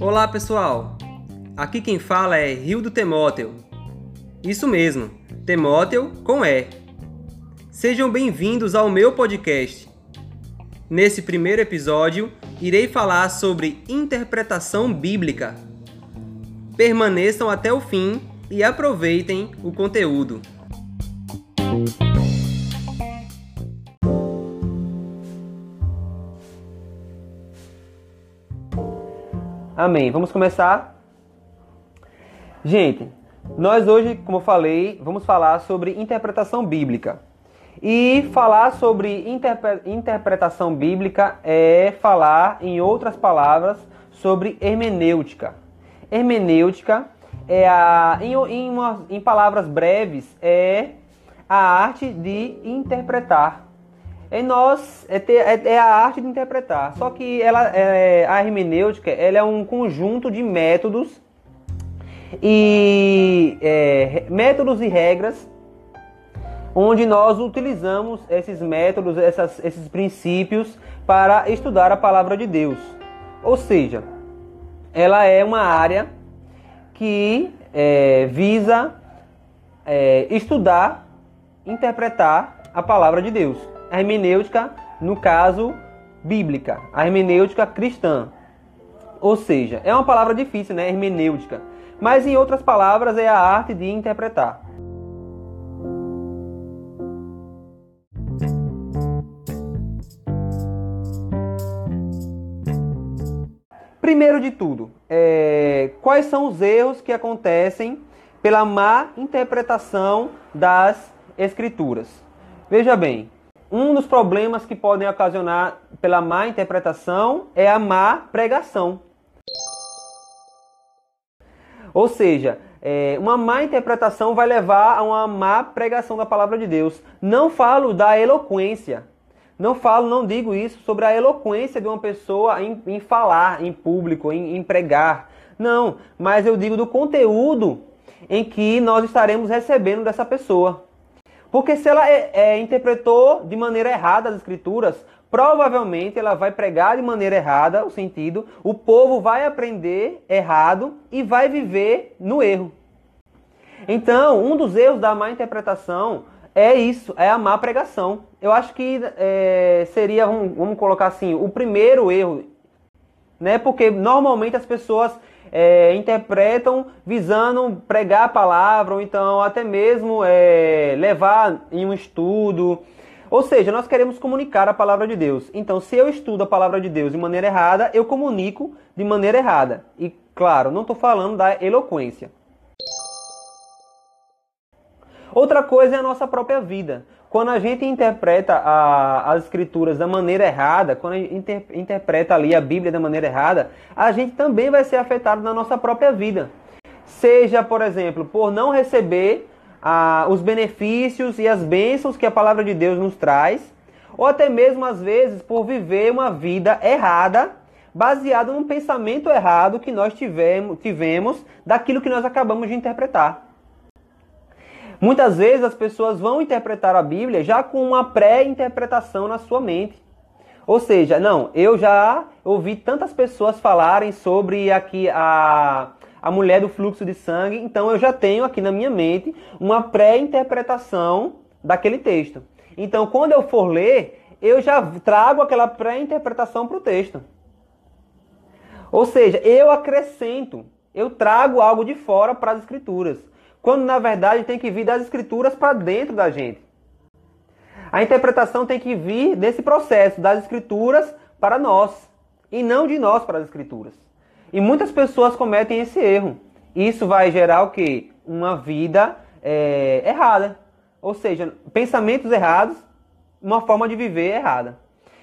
Olá pessoal, aqui quem fala é Rio do Temóteo. Isso mesmo, Temóteo com E. Sejam bem-vindos ao meu podcast. Nesse primeiro episódio, irei falar sobre interpretação bíblica. Permaneçam até o fim e aproveitem o conteúdo. Amém. Vamos começar? Gente, nós hoje, como eu falei, vamos falar sobre interpretação bíblica. E falar sobre interpre interpretação bíblica é falar, em outras palavras, sobre hermenêutica. Hermenêutica é a, em, em, uma, em palavras breves, é a arte de interpretar em nós é, ter, é, é, a arte de interpretar. Só que ela, é, a hermenêutica ela é um conjunto de métodos e é, métodos e regras onde nós utilizamos esses métodos, essas, esses princípios para estudar a palavra de Deus. Ou seja, ela é uma área que é, visa é, estudar, interpretar a palavra de Deus a hermenêutica, no caso, bíblica, a hermenêutica cristã. Ou seja, é uma palavra difícil, né? Hermenêutica. Mas em outras palavras, é a arte de interpretar. Primeiro de tudo, é, quais são os erros que acontecem pela má interpretação das Escrituras? Veja bem, um dos problemas que podem ocasionar pela má interpretação é a má pregação. Ou seja, é, uma má interpretação vai levar a uma má pregação da palavra de Deus. Não falo da eloquência. Não falo, não digo isso sobre a eloquência de uma pessoa em, em falar em público, em, em pregar. Não, mas eu digo do conteúdo em que nós estaremos recebendo dessa pessoa. Porque se ela é, é, interpretou de maneira errada as escrituras, provavelmente ela vai pregar de maneira errada o sentido, o povo vai aprender errado e vai viver no erro. Então, um dos erros da má interpretação é isso, é a má pregação. Eu acho que é, seria, vamos, vamos colocar assim, o primeiro erro, né? Porque normalmente as pessoas é, interpretam visando pregar a palavra, ou então até mesmo é, levar em um estudo. Ou seja, nós queremos comunicar a palavra de Deus. Então, se eu estudo a palavra de Deus de maneira errada, eu comunico de maneira errada. E, claro, não estou falando da eloquência. Outra coisa é a nossa própria vida. Quando a gente interpreta a, as escrituras da maneira errada, quando a gente inter, interpreta ali a Bíblia da maneira errada, a gente também vai ser afetado na nossa própria vida. Seja, por exemplo, por não receber os benefícios e as bênçãos que a palavra de Deus nos traz, ou até mesmo às vezes por viver uma vida errada, baseada num pensamento errado que nós tivemos, tivemos daquilo que nós acabamos de interpretar. Muitas vezes as pessoas vão interpretar a Bíblia já com uma pré-interpretação na sua mente. Ou seja, não, eu já ouvi tantas pessoas falarem sobre aqui a, a mulher do fluxo de sangue, então eu já tenho aqui na minha mente uma pré-interpretação daquele texto. Então, quando eu for ler, eu já trago aquela pré-interpretação para o texto. Ou seja, eu acrescento, eu trago algo de fora para as escrituras quando na verdade tem que vir das escrituras para dentro da gente. A interpretação tem que vir desse processo, das escrituras para nós, e não de nós para as escrituras. E muitas pessoas cometem esse erro. Isso vai gerar o quê? Uma vida é, errada. Ou seja, pensamentos errados, uma forma de viver errada.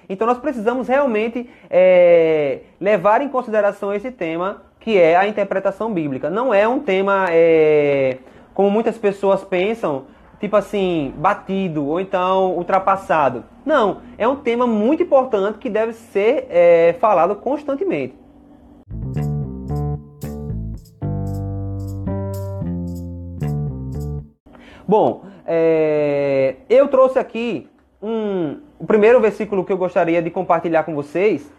Então nós precisamos realmente é, levar em consideração esse tema que é a interpretação bíblica. Não é um tema, é, como muitas pessoas pensam, tipo assim, batido ou então ultrapassado. Não, é um tema muito importante que deve ser é, falado constantemente. Bom, é, eu trouxe aqui um, o primeiro versículo que eu gostaria de compartilhar com vocês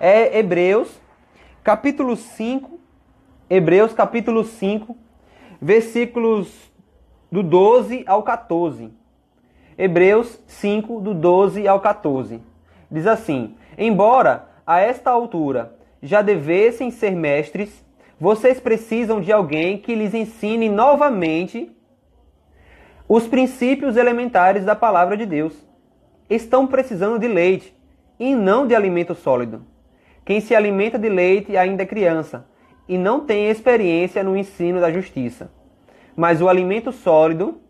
é Hebreus, capítulo 5, Hebreus capítulo 5, versículos do 12 ao 14. Hebreus 5, do 12 ao 14. Diz assim: Embora a esta altura já devessem ser mestres, vocês precisam de alguém que lhes ensine novamente os princípios elementares da palavra de Deus. Estão precisando de leite e não de alimento sólido. Quem se alimenta de leite ainda é criança e não tem experiência no ensino da justiça. Mas o alimento sólido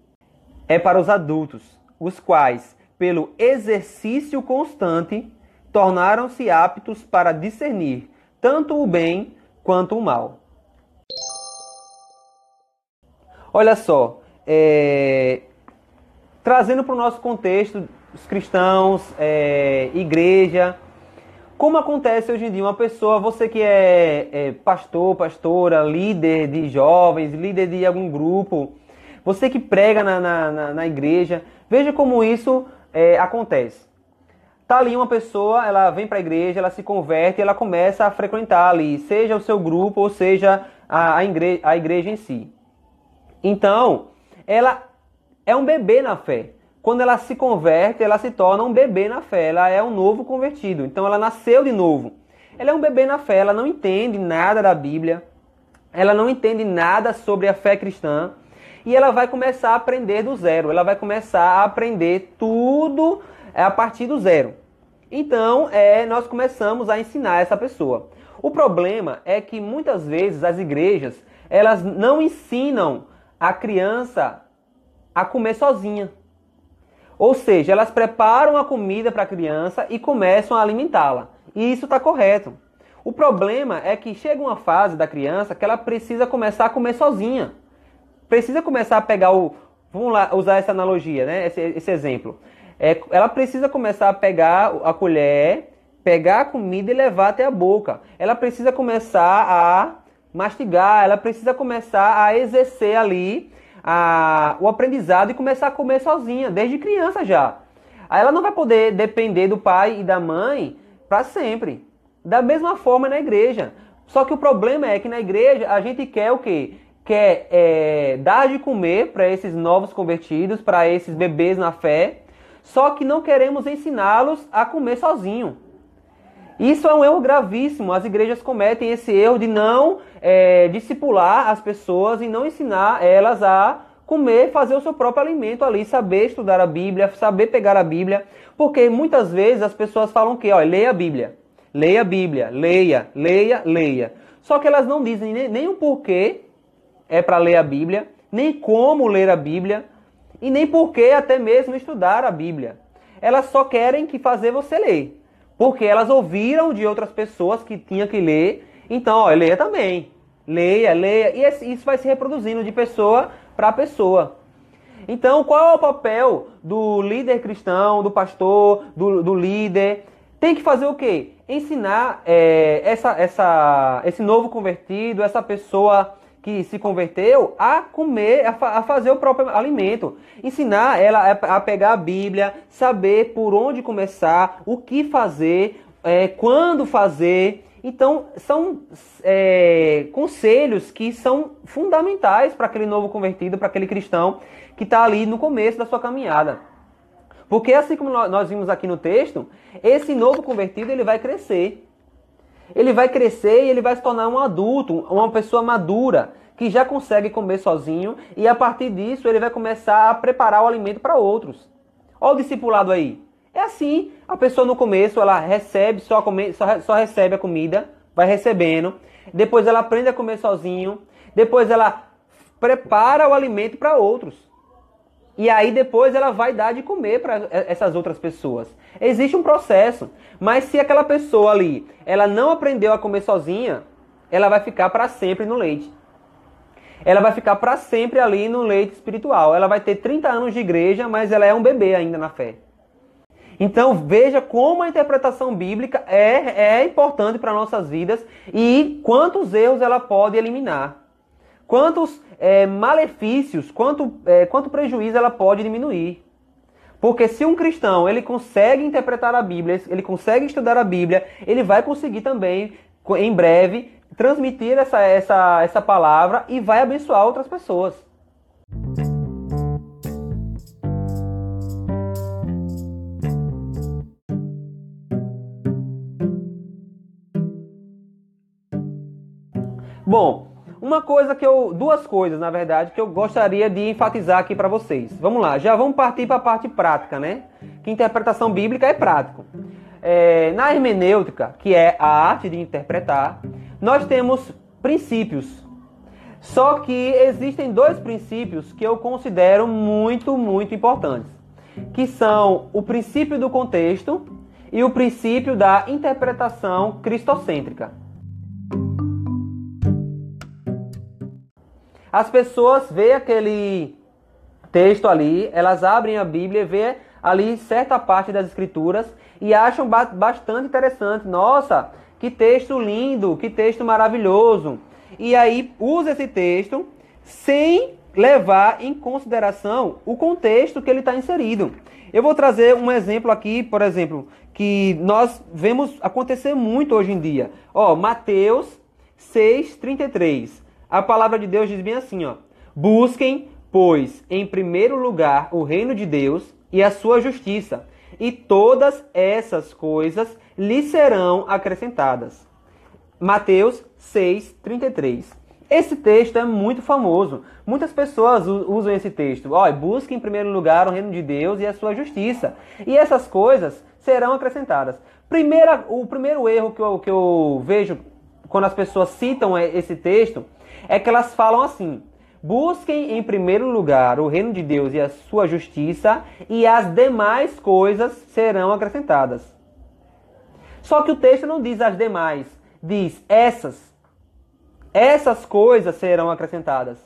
é para os adultos, os quais, pelo exercício constante, tornaram-se aptos para discernir tanto o bem quanto o mal. Olha só, é, trazendo para o nosso contexto, os cristãos, é, igreja, como acontece hoje em dia, uma pessoa, você que é, é, pastor, pastora, líder de jovens, líder de algum grupo, você que prega na, na, na, na igreja, veja como isso é, acontece. Tá ali uma pessoa, ela vem para a igreja, ela se converte, ela começa a frequentar ali, seja o seu grupo ou seja a, a, igreja, a igreja em si. Então, ela é um bebê na fé. Quando ela se converte, ela se torna um bebê na fé. Ela é um novo convertido. Então, ela nasceu de novo. Ela é um bebê na fé. Ela não entende nada da Bíblia. Ela não entende nada sobre a fé cristã. E ela vai começar a aprender do zero. Ela vai começar a aprender tudo a partir do zero. Então, é, nós começamos a ensinar essa pessoa. O problema é que muitas vezes as igrejas elas não ensinam a criança a comer sozinha. Ou seja, elas preparam a comida para a criança e começam a alimentá-la. E isso está correto. O problema é que chega uma fase da criança que ela precisa começar a comer sozinha. Precisa começar a pegar o. Vamos lá usar essa analogia, né? esse, esse exemplo. É, ela precisa começar a pegar a colher, pegar a comida e levar até a boca. Ela precisa começar a mastigar, ela precisa começar a exercer ali a, o aprendizado e começar a comer sozinha, desde criança já. Aí ela não vai poder depender do pai e da mãe para sempre. Da mesma forma na igreja. Só que o problema é que na igreja a gente quer o quê? Quer é, dar de comer para esses novos convertidos, para esses bebês na fé, só que não queremos ensiná-los a comer sozinho. Isso é um erro gravíssimo. As igrejas cometem esse erro de não é, discipular as pessoas e não ensinar elas a comer, fazer o seu próprio alimento ali, saber estudar a Bíblia, saber pegar a Bíblia, porque muitas vezes as pessoas falam que, olha, leia a Bíblia, leia a Bíblia, leia, leia, leia. Só que elas não dizem nem, nem o porquê é para ler a Bíblia, nem como ler a Bíblia e nem porquê até mesmo estudar a Bíblia. Elas só querem que fazer você ler. Porque elas ouviram de outras pessoas que tinha que ler. Então, ó, leia também. Leia, leia. E isso vai se reproduzindo de pessoa para pessoa. Então, qual é o papel do líder cristão, do pastor, do, do líder? Tem que fazer o quê? Ensinar é, essa, essa, esse novo convertido, essa pessoa que se converteu a comer, a, a, fazer o próprio alimento. Ensinar ela a pegar a Bíblia, saber por onde começar, o que fazer, é, quando fazer. Então, são é, conselhos que são fundamentais para aquele novo convertido, para aquele cristão que está ali no começo da sua caminhada. Porque assim como nós vimos aqui no texto, esse novo convertido ele vai crescer ele vai crescer e ele vai se tornar um adulto, uma pessoa madura, que já consegue comer sozinho e a partir disso ele vai começar a preparar o alimento para outros. Olha o discipulado aí. É assim, a pessoa no começo ela recebe, só, come, só, só recebe a comida, vai recebendo, depois ela aprende a comer sozinho, depois ela prepara o alimento para outros. E aí depois ela vai dar de comer para essas outras pessoas. Existe um processo, mas se aquela pessoa ali, ela não aprendeu a comer sozinha, ela vai ficar para sempre no leite. Ela vai ficar para sempre ali no leite espiritual. Ela vai ter 30 anos de igreja, mas ela é um bebê ainda na fé. Então veja como a interpretação bíblica é, é importante para nossas vidas e quantos erros ela pode eliminar. Quantos é, malefícios, quanto, é, quanto prejuízo ela pode diminuir. Porque se um cristão ele consegue interpretar a Bíblia, ele consegue estudar a Bíblia, ele vai conseguir também, em breve, transmitir essa, essa, essa palavra e vai abençoar outras pessoas. Bom, uma coisa que eu. Duas coisas, na verdade, que eu gostaria de enfatizar aqui para vocês. Vamos lá, já vamos partir para a parte prática, né? Que interpretação bíblica é prático. É, na hermenêutica, que é a arte de interpretar, nós temos princípios. Só que existem dois princípios que eu considero muito, muito importantes, que são o princípio do contexto e o princípio da interpretação cristocêntrica. As pessoas veem aquele texto ali, elas abrem a Bíblia e vê ali certa parte das escrituras e acham bastante interessante. Nossa, que texto lindo, que texto maravilhoso. E aí usa esse texto sem levar em consideração o contexto que ele está inserido. Eu vou trazer um exemplo aqui, por exemplo, que nós vemos acontecer muito hoje em dia. Ó, Mateus 6:33 a palavra de Deus diz bem assim, ó: Busquem, pois, em primeiro lugar o reino de Deus e a sua justiça, e todas essas coisas lhe serão acrescentadas. Mateus 6:33. Esse texto é muito famoso. Muitas pessoas usam esse texto. Olha, busque em primeiro lugar o reino de Deus e a sua justiça. E essas coisas serão acrescentadas. Primeira, o primeiro erro que eu, que eu vejo quando as pessoas citam esse texto é que elas falam assim: busquem em primeiro lugar o reino de Deus e a sua justiça, e as demais coisas serão acrescentadas. Só que o texto não diz as demais, diz essas. Essas coisas serão acrescentadas.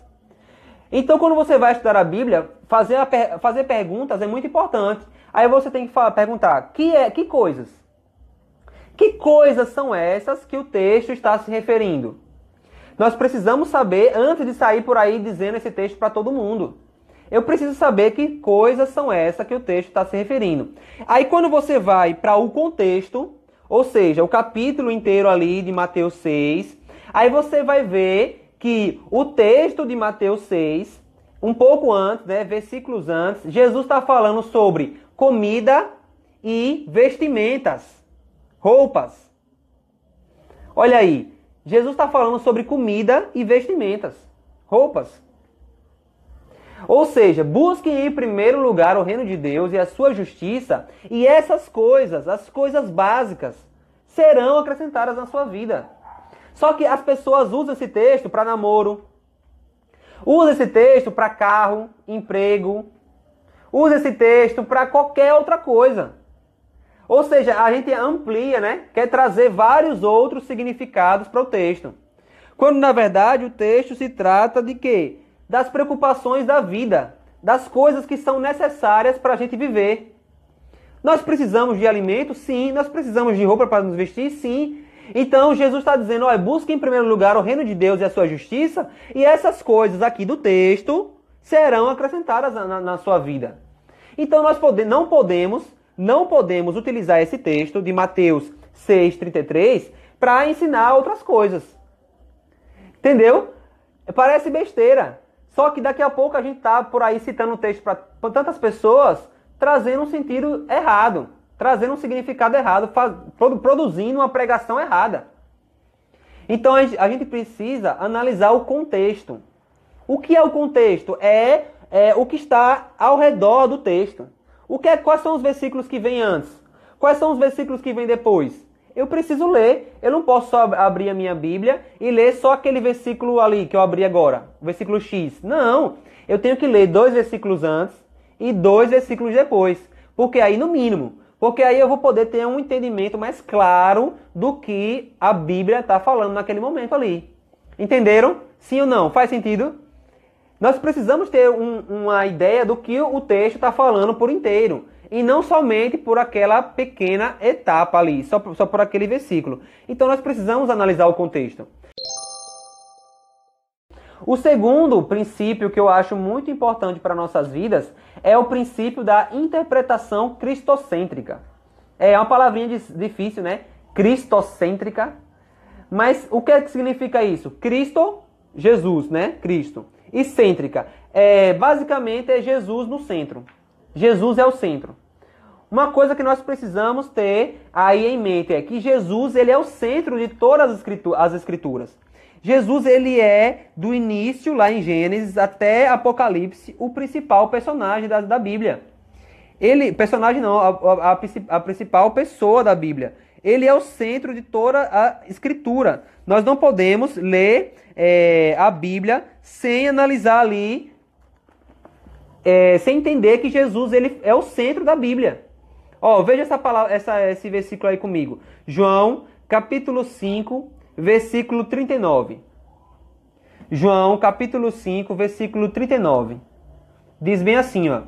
Então, quando você vai estudar a Bíblia, fazer, a, fazer perguntas é muito importante. Aí você tem que perguntar: que, é, que coisas? Que coisas são essas que o texto está se referindo? Nós precisamos saber antes de sair por aí dizendo esse texto para todo mundo. Eu preciso saber que coisas são essas que o texto está se referindo. Aí quando você vai para o contexto, ou seja, o capítulo inteiro ali de Mateus 6, aí você vai ver que o texto de Mateus 6, um pouco antes, né, versículos antes, Jesus está falando sobre comida e vestimentas, roupas. Olha aí, Jesus está falando sobre comida e vestimentas, roupas. Ou seja, busquem em primeiro lugar o reino de Deus e a sua justiça, e essas coisas, as coisas básicas, serão acrescentadas na sua vida. Só que as pessoas usam esse texto para namoro, usam esse texto para carro, emprego, usam esse texto para qualquer outra coisa. Ou seja, a gente amplia, né? Quer trazer vários outros significados para o texto. Quando na verdade o texto se trata de quê? Das preocupações da vida, das coisas que são necessárias para a gente viver. Nós precisamos de alimento? Sim. Nós precisamos de roupa para nos vestir? Sim. Então Jesus está dizendo: olha, busque em primeiro lugar o reino de Deus e a sua justiça, e essas coisas aqui do texto serão acrescentadas na, na sua vida. Então nós pode, não podemos não podemos utilizar esse texto de Mateus 6,33 para ensinar outras coisas. Entendeu? Parece besteira. Só que daqui a pouco a gente tá por aí citando o texto para tantas pessoas, trazendo um sentido errado, trazendo um significado errado, produzindo uma pregação errada. Então a gente precisa analisar o contexto. O que é o contexto? É, é o que está ao redor do texto. O que é, quais são os versículos que vêm antes? Quais são os versículos que vêm depois? Eu preciso ler. Eu não posso só abrir a minha Bíblia e ler só aquele versículo ali que eu abri agora, o versículo X. Não. Eu tenho que ler dois versículos antes e dois versículos depois. Porque aí, no mínimo, porque aí eu vou poder ter um entendimento mais claro do que a Bíblia está falando naquele momento ali. Entenderam? Sim ou não? Faz sentido? Nós precisamos ter um, uma ideia do que o texto está falando por inteiro. E não somente por aquela pequena etapa ali, só só por aquele versículo. Então nós precisamos analisar o contexto. O segundo princípio que eu acho muito importante para nossas vidas é o princípio da interpretação cristocêntrica. É uma palavrinha difícil, né? Cristocêntrica. Mas o é que significa isso? Cristo, Jesus, né? Cristo. E cêntrica. É, basicamente é Jesus no centro. Jesus é o centro. Uma coisa que nós precisamos ter aí em mente é que Jesus ele é o centro de todas as escrituras. Jesus ele é do início lá em Gênesis até Apocalipse o principal personagem da, da Bíblia. Ele personagem não, a, a, a principal pessoa da Bíblia. Ele é o centro de toda a Escritura. Nós não podemos ler é, a Bíblia sem analisar ali, é, sem entender que Jesus ele é o centro da Bíblia. Ó, veja essa palavra, essa, esse versículo aí comigo. João, capítulo 5, versículo 39. João, capítulo 5, versículo 39. Diz bem assim, ó: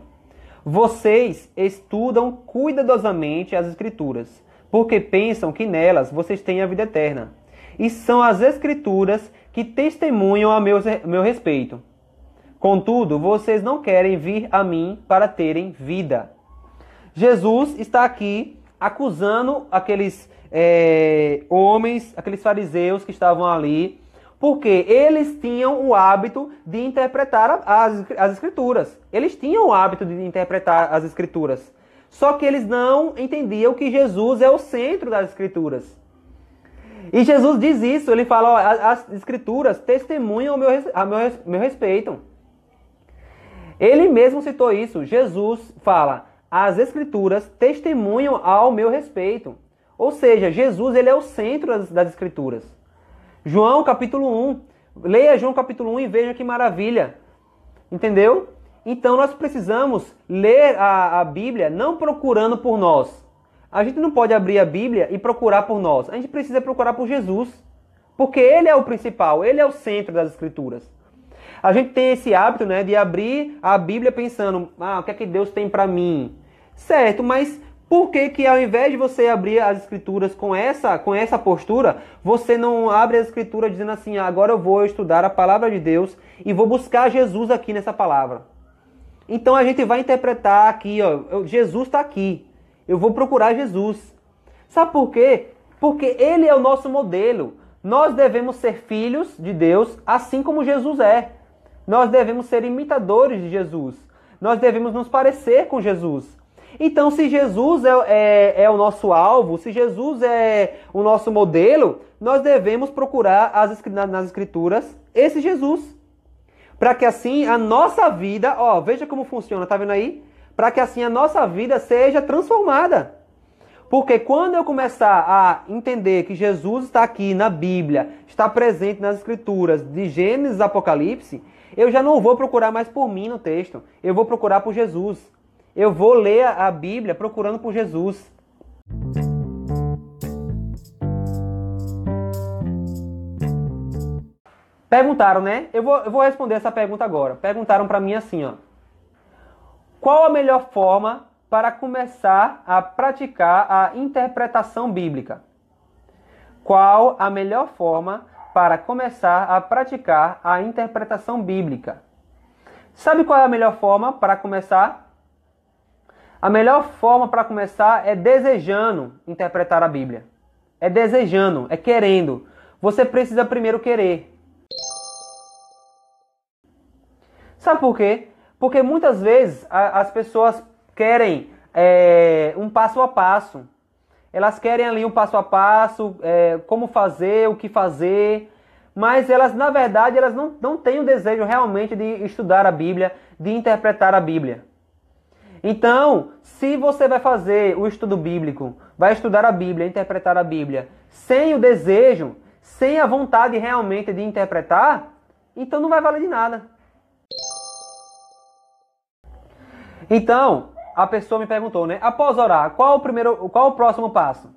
Vocês estudam cuidadosamente as escrituras, porque pensam que nelas vocês têm a vida eterna. E são as escrituras que testemunham a meu, meu respeito. Contudo, vocês não querem vir a mim para terem vida. Jesus está aqui acusando aqueles é, homens, aqueles fariseus que estavam ali, porque eles tinham o hábito de interpretar as, as escrituras. Eles tinham o hábito de interpretar as escrituras. Só que eles não entendiam que Jesus é o centro das escrituras. E Jesus diz isso, ele fala, ó, as escrituras testemunham o meu, a meu, meu respeito. Ele mesmo citou isso. Jesus fala, as escrituras testemunham ao meu respeito. Ou seja, Jesus ele é o centro das, das escrituras. João capítulo 1. Leia João capítulo 1 e veja que maravilha. Entendeu? Então nós precisamos ler a, a Bíblia não procurando por nós. A gente não pode abrir a Bíblia e procurar por nós. A gente precisa procurar por Jesus. Porque Ele é o principal, Ele é o centro das Escrituras. A gente tem esse hábito né, de abrir a Bíblia pensando, ah, o que é que Deus tem para mim? Certo, mas por que, que ao invés de você abrir as escrituras com essa, com essa postura, você não abre as escrituras dizendo assim, ah, agora eu vou estudar a palavra de Deus e vou buscar Jesus aqui nessa palavra. Então a gente vai interpretar aqui, ó, Jesus está aqui. Eu vou procurar Jesus. Sabe por quê? Porque ele é o nosso modelo. Nós devemos ser filhos de Deus, assim como Jesus é. Nós devemos ser imitadores de Jesus. Nós devemos nos parecer com Jesus. Então, se Jesus é, é, é, o nosso alvo, se Jesus é o nosso modelo, nós devemos procurar as, nas Escrituras esse Jesus. Para que assim a nossa vida, ó, veja como funciona, tá vendo aí? Para que assim a nossa vida seja transformada. Porque quando eu começar a entender que Jesus está aqui na Bíblia, está presente nas Escrituras, de Gênesis Apocalipse, eu já não vou procurar mais por mim no texto, eu vou procurar por Jesus. Eu vou ler a Bíblia procurando por Jesus. Perguntaram, né? Eu vou, eu vou responder essa pergunta agora. Perguntaram para mim assim, ó. Qual a melhor forma para começar a praticar a interpretação bíblica? Qual a melhor forma para começar a praticar a interpretação bíblica? Sabe qual é a melhor forma para começar? A melhor forma para começar é desejando interpretar a Bíblia. É desejando, é querendo. Você precisa primeiro querer. Sabe por quê? Porque muitas vezes a, as pessoas querem é, um passo a passo. Elas querem ali um passo a passo, é, como fazer, o que fazer. Mas elas, na verdade, elas não, não têm o desejo realmente de estudar a Bíblia, de interpretar a Bíblia. Então, se você vai fazer o estudo bíblico, vai estudar a Bíblia, interpretar a Bíblia, sem o desejo, sem a vontade realmente de interpretar, então não vai valer de nada. Então, a pessoa me perguntou, né? Após orar, qual o primeiro, qual o próximo passo?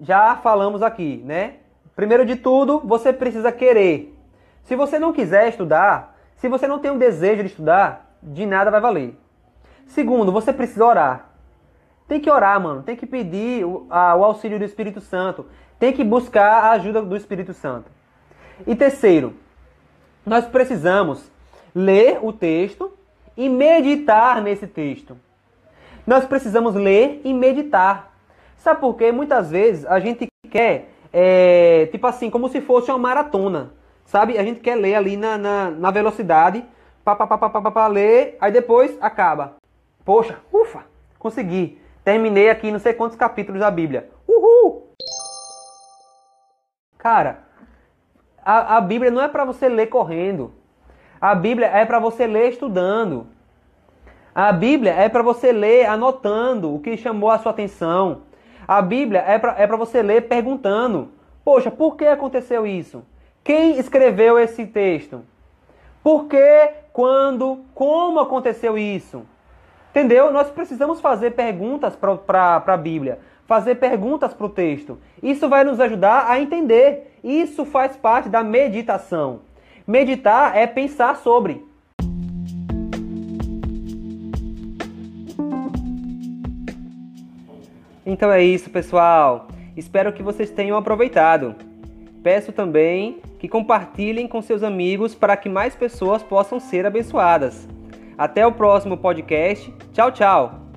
Já falamos aqui, né? Primeiro de tudo, você precisa querer. Se você não quiser estudar, se você não tem um desejo de estudar, de nada vai valer. Segundo, você precisa orar. Tem que orar, mano. Tem que pedir o, a, o auxílio do Espírito Santo. Tem que buscar a ajuda do Espírito Santo. E terceiro, nós precisamos ler o texto e meditar nesse texto. Nós precisamos ler e meditar. Sabe por quê? Muitas vezes a gente quer, é, tipo assim, como se fosse uma maratona. Sabe? A gente quer ler ali na, na, na velocidade, pá, pá, pá, pá, pá, pá, pá, ler, aí depois acaba. Poxa, ufa, consegui. Terminei aqui não sei quantos capítulos da Bíblia. Uhul! Cara, a, a Bíblia não é para você ler correndo. A Bíblia é para você ler estudando. A Bíblia é para você ler anotando o que chamou a sua atenção. A Bíblia é para é você ler perguntando: Poxa, por que aconteceu isso? Quem escreveu esse texto? Por que, quando, como aconteceu isso? Entendeu? Nós precisamos fazer perguntas para a Bíblia, fazer perguntas para o texto. Isso vai nos ajudar a entender. Isso faz parte da meditação. Meditar é pensar sobre. Então é isso, pessoal. Espero que vocês tenham aproveitado. Peço também que compartilhem com seus amigos para que mais pessoas possam ser abençoadas. Até o próximo podcast. Tchau, tchau!